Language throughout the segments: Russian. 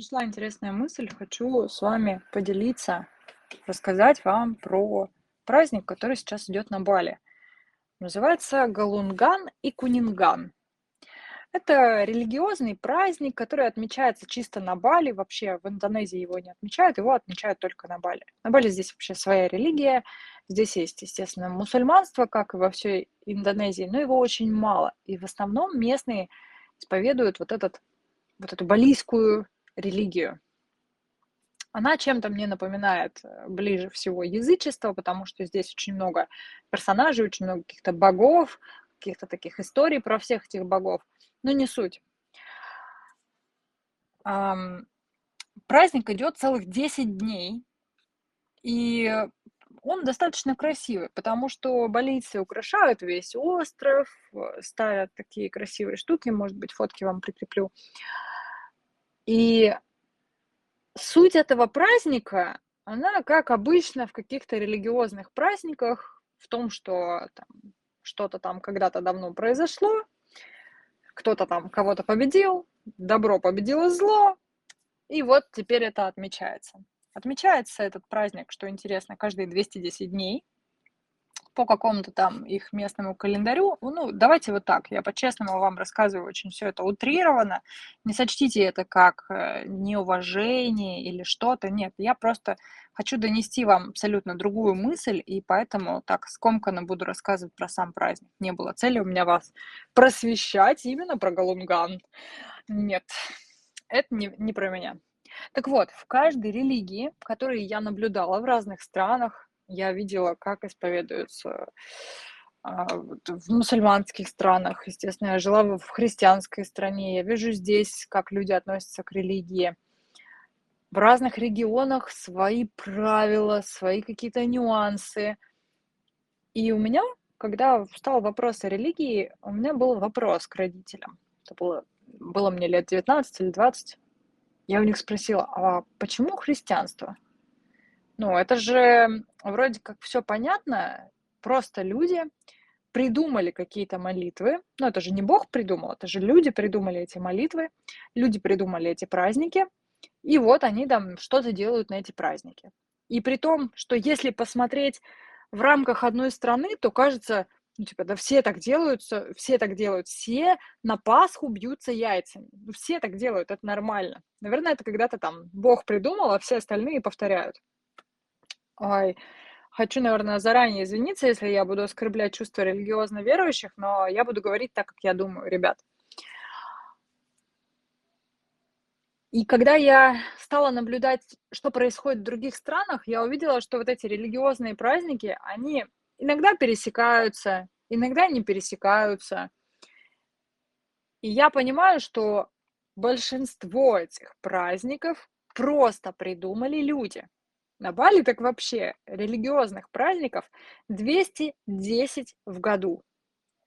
Пришла интересная мысль, хочу с вами поделиться, рассказать вам про праздник, который сейчас идет на Бали. Называется Галунган и Кунинган. Это религиозный праздник, который отмечается чисто на Бали. Вообще в Индонезии его не отмечают, его отмечают только на Бали. На Бали здесь вообще своя религия. Здесь есть, естественно, мусульманство, как и во всей Индонезии, но его очень мало. И в основном местные исповедуют вот, этот, вот эту балийскую религию. Она чем-то мне напоминает э, ближе всего язычество, потому что здесь очень много персонажей, очень много каких-то богов, каких-то таких историй про всех этих богов, но не суть. Праздник идет целых 10 дней, и он достаточно красивый, потому что балийцы украшают весь остров, э, ставят такие красивые штуки, может быть, фотки вам прикреплю. И суть этого праздника, она, как обычно в каких-то религиозных праздниках, в том, что там, что-то там когда-то давно произошло, кто-то там кого-то победил, добро победило зло, и вот теперь это отмечается. Отмечается этот праздник, что интересно, каждые 210 дней по какому-то там их местному календарю. Ну, давайте вот так, я по-честному вам рассказываю, очень все это утрировано. Не сочтите это как э, неуважение или что-то. Нет, я просто хочу донести вам абсолютно другую мысль, и поэтому так скомканно буду рассказывать про сам праздник. Не было цели у меня вас просвещать именно про Галунган. Нет, это не, не про меня. Так вот, в каждой религии, которые я наблюдала в разных странах, я видела, как исповедуются а, в мусульманских странах. Естественно, я жила в христианской стране. Я вижу здесь, как люди относятся к религии. В разных регионах свои правила, свои какие-то нюансы. И у меня, когда встал вопрос о религии, у меня был вопрос к родителям. Это было, было мне лет 19 или 20. Я у них спросила, а почему христианство? Ну, это же вроде как все понятно, просто люди придумали какие-то молитвы. Ну, это же не Бог придумал, это же люди придумали эти молитвы, люди придумали эти праздники, и вот они там что-то делают на эти праздники. И при том, что если посмотреть в рамках одной страны, то кажется, ну, типа, да все так делают, все так делают, все на Пасху бьются яйцами. Все так делают, это нормально. Наверное, это когда-то там Бог придумал, а все остальные повторяют. Ой, хочу, наверное, заранее извиниться, если я буду оскорблять чувства религиозно верующих, но я буду говорить так, как я думаю, ребят. И когда я стала наблюдать, что происходит в других странах, я увидела, что вот эти религиозные праздники, они иногда пересекаются, иногда не пересекаются. И я понимаю, что большинство этих праздников просто придумали люди. На Бали так вообще религиозных праздников 210 в году.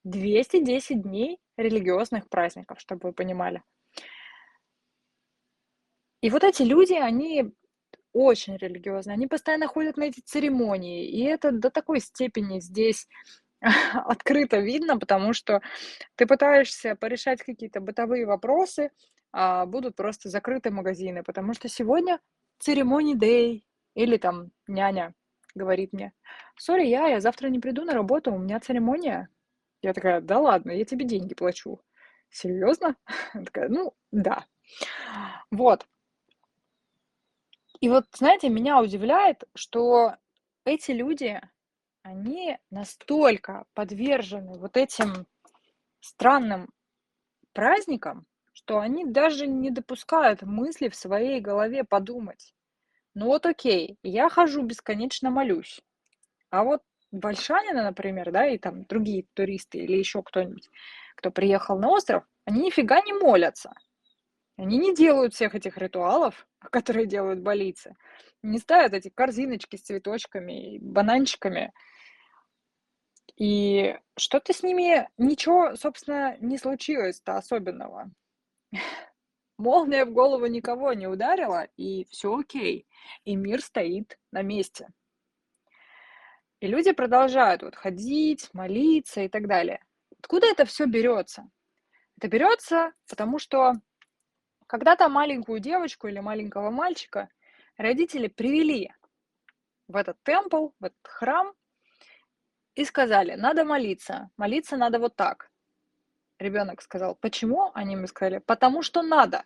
210 дней религиозных праздников, чтобы вы понимали. И вот эти люди, они очень религиозные, они постоянно ходят на эти церемонии, и это до такой степени здесь открыто видно, потому что ты пытаешься порешать какие-то бытовые вопросы, а будут просто закрыты магазины, потому что сегодня церемоний дэй, или там няня говорит мне, сори, я, я завтра не приду на работу, у меня церемония. Я такая, да ладно, я тебе деньги плачу. Серьезно? Она такая, ну, да. Вот. И вот, знаете, меня удивляет, что эти люди, они настолько подвержены вот этим странным праздникам, что они даже не допускают мысли в своей голове подумать. Ну вот окей, я хожу бесконечно молюсь. А вот большанины, например, да, и там другие туристы или еще кто-нибудь, кто приехал на остров, они нифига не молятся. Они не делают всех этих ритуалов, которые делают болицы. Не ставят эти корзиночки с цветочками и бананчиками. И что-то с ними, ничего, собственно, не случилось-то особенного. Молния в голову никого не ударила, и все окей. И мир стоит на месте. И люди продолжают вот ходить, молиться и так далее. Откуда это все берется? Это берется, потому что Когда-то маленькую девочку или маленького мальчика родители привели в этот темпл, в этот храм и сказали, надо молиться, молиться надо вот так. Ребенок сказал, почему? Они ему сказали, потому что надо.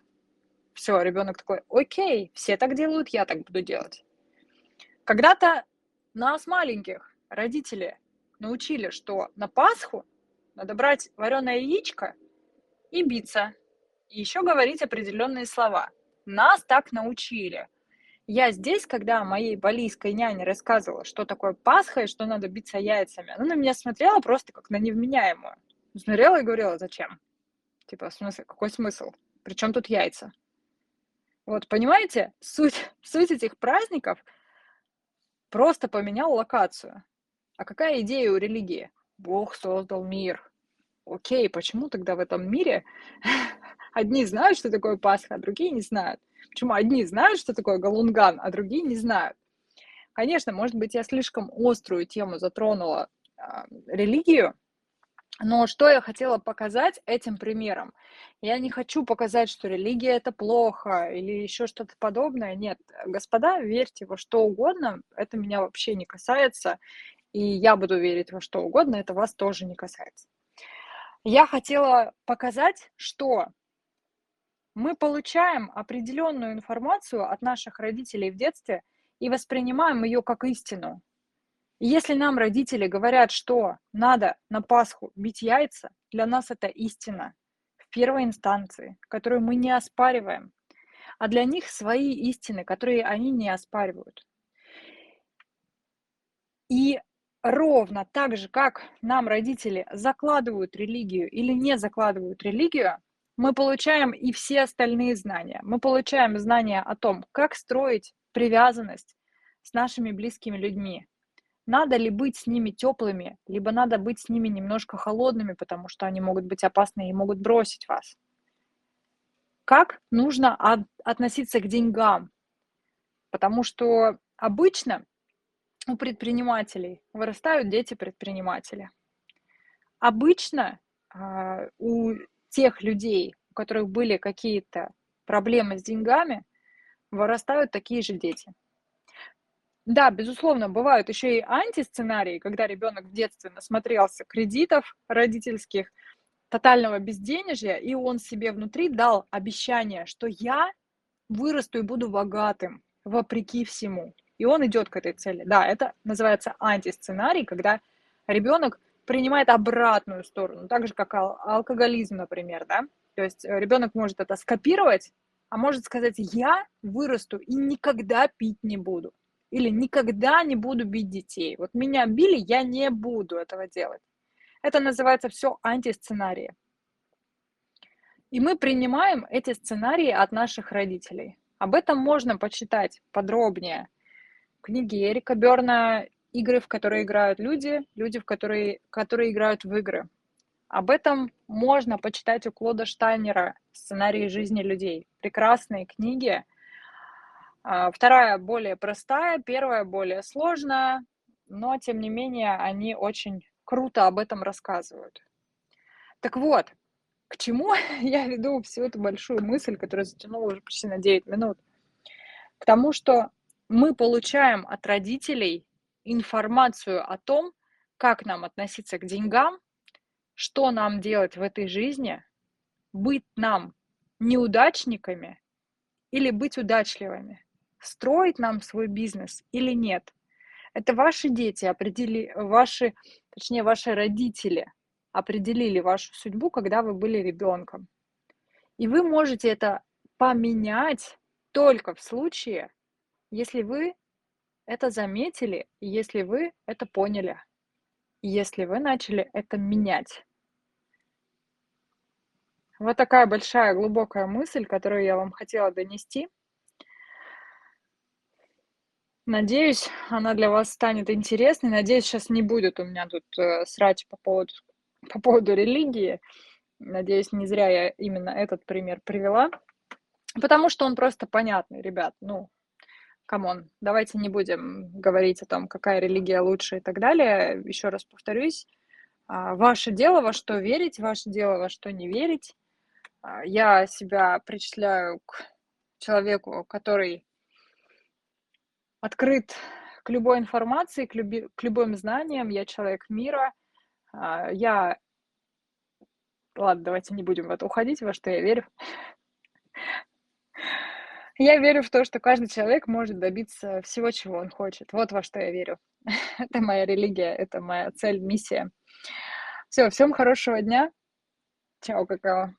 Все, ребенок такой, окей, все так делают, я так буду делать. Когда-то нас, маленьких, родители научили, что на Пасху надо брать вареное яичко и биться. И еще говорить определенные слова. Нас так научили. Я здесь, когда моей балийской няне рассказывала, что такое Пасха и что надо биться яйцами, она на меня смотрела просто как на невменяемую. Смотрела и говорила, зачем? Типа, в смысле, какой смысл? Причем тут яйца? Вот, понимаете, суть, суть этих праздников просто поменял локацию. А какая идея у религии? Бог создал мир. Окей, почему тогда в этом мире одни знают, что такое Пасха, а другие не знают? Почему одни знают, что такое Галунган, а другие не знают? Конечно, может быть, я слишком острую тему затронула э, религию, но что я хотела показать этим примером? Я не хочу показать, что религия это плохо или еще что-то подобное. Нет, господа, верьте во что угодно, это меня вообще не касается, и я буду верить во что угодно, это вас тоже не касается. Я хотела показать, что мы получаем определенную информацию от наших родителей в детстве и воспринимаем ее как истину. Если нам родители говорят, что надо на Пасху бить яйца, для нас это истина в первой инстанции, которую мы не оспариваем. А для них свои истины, которые они не оспаривают. И ровно так же, как нам родители закладывают религию или не закладывают религию, мы получаем и все остальные знания. Мы получаем знания о том, как строить привязанность с нашими близкими людьми, надо ли быть с ними теплыми, либо надо быть с ними немножко холодными, потому что они могут быть опасны и могут бросить вас. Как нужно от, относиться к деньгам? Потому что обычно у предпринимателей вырастают дети предпринимателя. Обычно э, у тех людей, у которых были какие-то проблемы с деньгами, вырастают такие же дети. Да, безусловно, бывают еще и антисценарии, когда ребенок в детстве насмотрелся кредитов родительских, тотального безденежья, и он себе внутри дал обещание, что я вырасту и буду богатым, вопреки всему. И он идет к этой цели. Да, это называется антисценарий, когда ребенок принимает обратную сторону, так же как ал- алкоголизм, например, да. То есть э, ребенок может это скопировать, а может сказать, я вырасту и никогда пить не буду. Или никогда не буду бить детей. Вот меня били, я не буду этого делать. Это называется все антисценарии. И мы принимаем эти сценарии от наших родителей. Об этом можно почитать подробнее в книге Эрика Берна «Игры, в которые играют люди, люди, в которые, которые играют в игры». Об этом можно почитать у Клода Штайнера «Сценарии жизни людей». Прекрасные книги – вторая более простая, первая более сложная, но тем не менее они очень круто об этом рассказывают. Так вот, к чему я веду всю эту большую мысль, которая затянула уже почти на 9 минут? К тому, что мы получаем от родителей информацию о том, как нам относиться к деньгам, что нам делать в этой жизни, быть нам неудачниками или быть удачливыми строить нам свой бизнес или нет. Это ваши дети определили, ваши, точнее, ваши родители определили вашу судьбу, когда вы были ребенком. И вы можете это поменять только в случае, если вы это заметили, если вы это поняли, если вы начали это менять. Вот такая большая глубокая мысль, которую я вам хотела донести. Надеюсь, она для вас станет интересной. Надеюсь, сейчас не будет у меня тут э, срач по поводу, по поводу религии. Надеюсь, не зря я именно этот пример привела. Потому что он просто понятный, ребят. Ну, come on, давайте не будем говорить о том, какая религия лучше и так далее. Еще раз повторюсь, а, ваше дело, во что верить, ваше дело, во что не верить. А, я себя причисляю к человеку, который открыт к любой информации, к люби к любым знаниям. Я человек мира. А, я Ладно, давайте не будем в это уходить, во что я верю. Я верю в то, что каждый человек может добиться всего, чего он хочет. Вот во что я верю. Это моя религия, это моя цель, миссия. Всё, всем хорошего дня. Чао, какао.